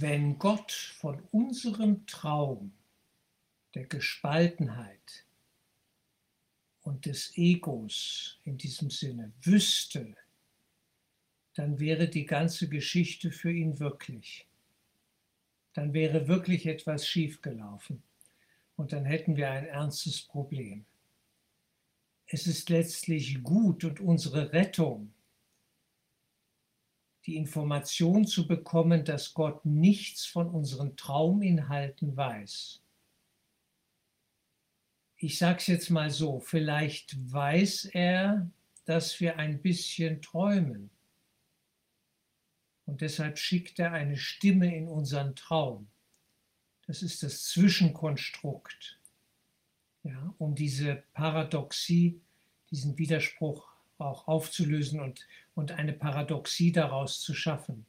wenn Gott von unserem Traum der Gespaltenheit und des Egos in diesem Sinne wüsste, dann wäre die ganze Geschichte für ihn wirklich. Dann wäre wirklich etwas schiefgelaufen und dann hätten wir ein ernstes Problem. Es ist letztlich gut und unsere Rettung, die Information zu bekommen, dass Gott nichts von unseren Trauminhalten weiß. Ich sage es jetzt mal so, vielleicht weiß er, dass wir ein bisschen träumen. Und deshalb schickt er eine Stimme in unseren Traum. Das ist das Zwischenkonstrukt, ja, um diese Paradoxie, diesen Widerspruch auch aufzulösen und, und eine Paradoxie daraus zu schaffen.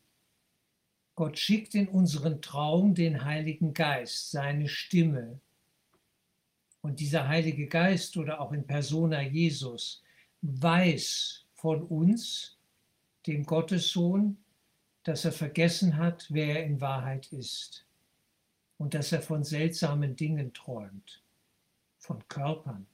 Gott schickt in unseren Traum den Heiligen Geist, seine Stimme. Und dieser Heilige Geist oder auch in persona Jesus weiß von uns, dem Gottessohn, dass er vergessen hat, wer er in Wahrheit ist und dass er von seltsamen Dingen träumt, von Körpern,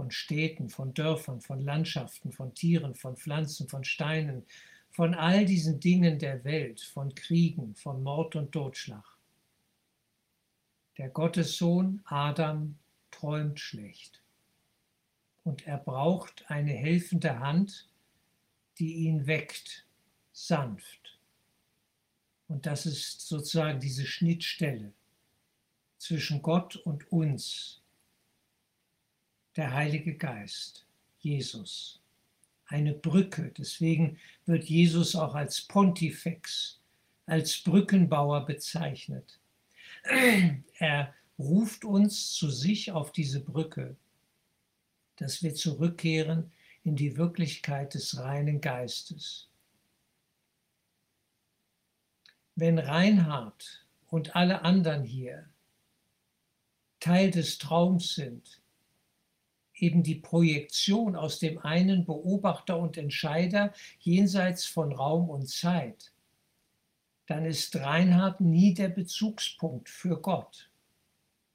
von Städten, von Dörfern, von Landschaften, von Tieren, von Pflanzen, von Steinen, von all diesen Dingen der Welt, von Kriegen, von Mord und Totschlag. Der Gottessohn Adam träumt schlecht und er braucht eine helfende Hand, die ihn weckt sanft. Und das ist sozusagen diese Schnittstelle zwischen Gott und uns, der Heilige Geist, Jesus. Eine Brücke, deswegen wird Jesus auch als Pontifex, als Brückenbauer bezeichnet. Er ruft uns zu sich auf diese Brücke, dass wir zurückkehren in die Wirklichkeit des reinen Geistes. wenn Reinhard und alle anderen hier Teil des Traums sind, eben die Projektion aus dem einen Beobachter und Entscheider jenseits von Raum und Zeit, dann ist Reinhard nie der Bezugspunkt für Gott,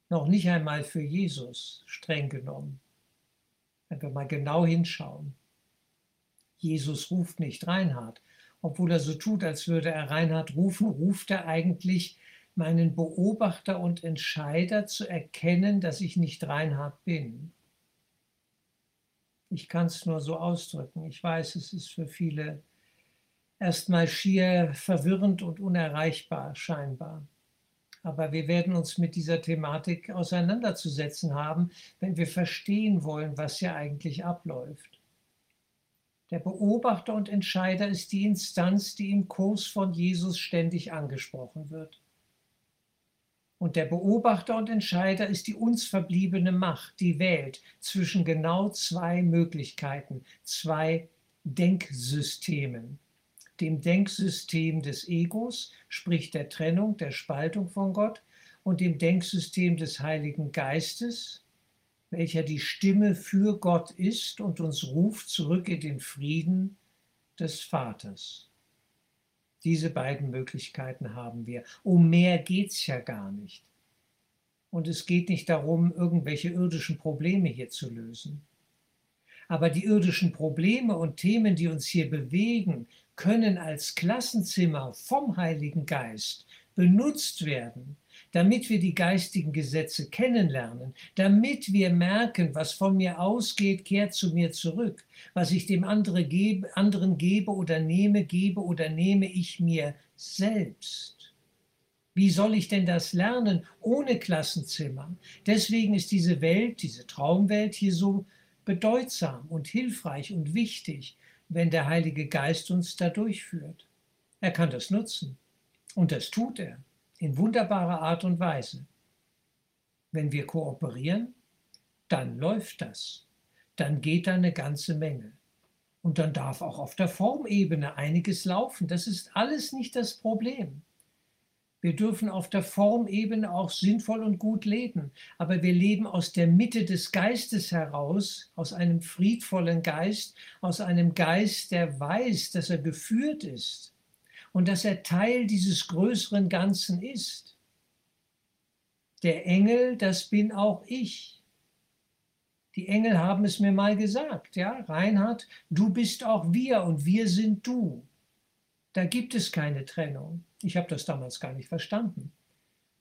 noch nicht einmal für Jesus streng genommen. Wenn wir mal genau hinschauen. Jesus ruft nicht Reinhard, obwohl er so tut, als würde er Reinhard rufen, ruft er eigentlich meinen Beobachter und Entscheider zu erkennen, dass ich nicht Reinhard bin. Ich kann es nur so ausdrücken. Ich weiß, es ist für viele erstmal schier verwirrend und unerreichbar scheinbar. Aber wir werden uns mit dieser Thematik auseinanderzusetzen haben, wenn wir verstehen wollen, was hier eigentlich abläuft. Der Beobachter und Entscheider ist die Instanz, die im Kurs von Jesus ständig angesprochen wird. Und der Beobachter und Entscheider ist die uns verbliebene Macht, die wählt zwischen genau zwei Möglichkeiten, zwei Denksystemen. Dem Denksystem des Egos, sprich der Trennung, der Spaltung von Gott, und dem Denksystem des Heiligen Geistes, welcher die Stimme für Gott ist und uns ruft zurück in den Frieden des Vaters. Diese beiden Möglichkeiten haben wir. Um mehr geht es ja gar nicht. Und es geht nicht darum, irgendwelche irdischen Probleme hier zu lösen. Aber die irdischen Probleme und Themen, die uns hier bewegen, können als Klassenzimmer vom Heiligen Geist benutzt werden, damit wir die geistigen Gesetze kennenlernen, damit wir merken, was von mir ausgeht, kehrt zu mir zurück. Was ich dem andere gebe, anderen gebe oder nehme, gebe oder nehme ich mir selbst. Wie soll ich denn das lernen ohne Klassenzimmer? Deswegen ist diese Welt, diese Traumwelt hier so bedeutsam und hilfreich und wichtig, wenn der Heilige Geist uns da durchführt. Er kann das nutzen und das tut er in wunderbarer Art und Weise. Wenn wir kooperieren, dann läuft das. Dann geht da eine ganze Menge. Und dann darf auch auf der Formebene einiges laufen. Das ist alles nicht das Problem. Wir dürfen auf der Formebene auch sinnvoll und gut leben, aber wir leben aus der Mitte des Geistes heraus, aus einem friedvollen Geist, aus einem Geist, der weiß, dass er geführt ist und dass er Teil dieses größeren Ganzen ist. Der Engel, das bin auch ich. Die Engel haben es mir mal gesagt, ja, Reinhard, du bist auch wir und wir sind du. Da gibt es keine Trennung. Ich habe das damals gar nicht verstanden.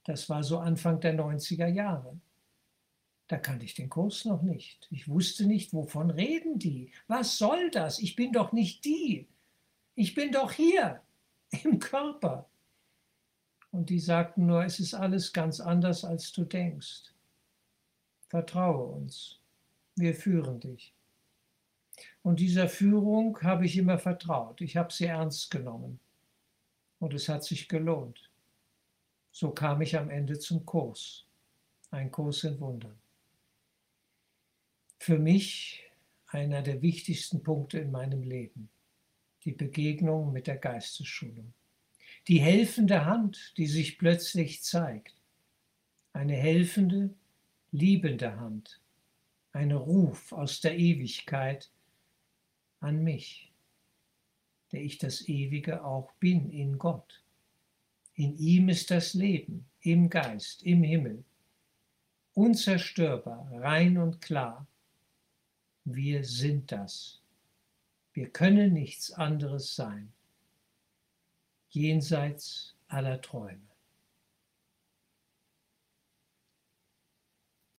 Das war so Anfang der 90er Jahre. Da kannte ich den Kurs noch nicht. Ich wusste nicht, wovon reden die? Was soll das? Ich bin doch nicht die. Ich bin doch hier im Körper. Und die sagten nur, es ist alles ganz anders, als du denkst. Vertraue uns. Wir führen dich. Und dieser Führung habe ich immer vertraut. Ich habe sie ernst genommen. Und es hat sich gelohnt. So kam ich am Ende zum Kurs. Ein Kurs in Wundern für mich einer der wichtigsten Punkte in meinem Leben. Die Begegnung mit der Geistesschulung. Die helfende Hand, die sich plötzlich zeigt. Eine helfende, liebende Hand. Ein Ruf aus der Ewigkeit an mich, der ich das Ewige auch bin in Gott. In ihm ist das Leben, im Geist, im Himmel. Unzerstörbar, rein und klar wir sind das. Wir können nichts anderes sein. Jenseits aller Träume.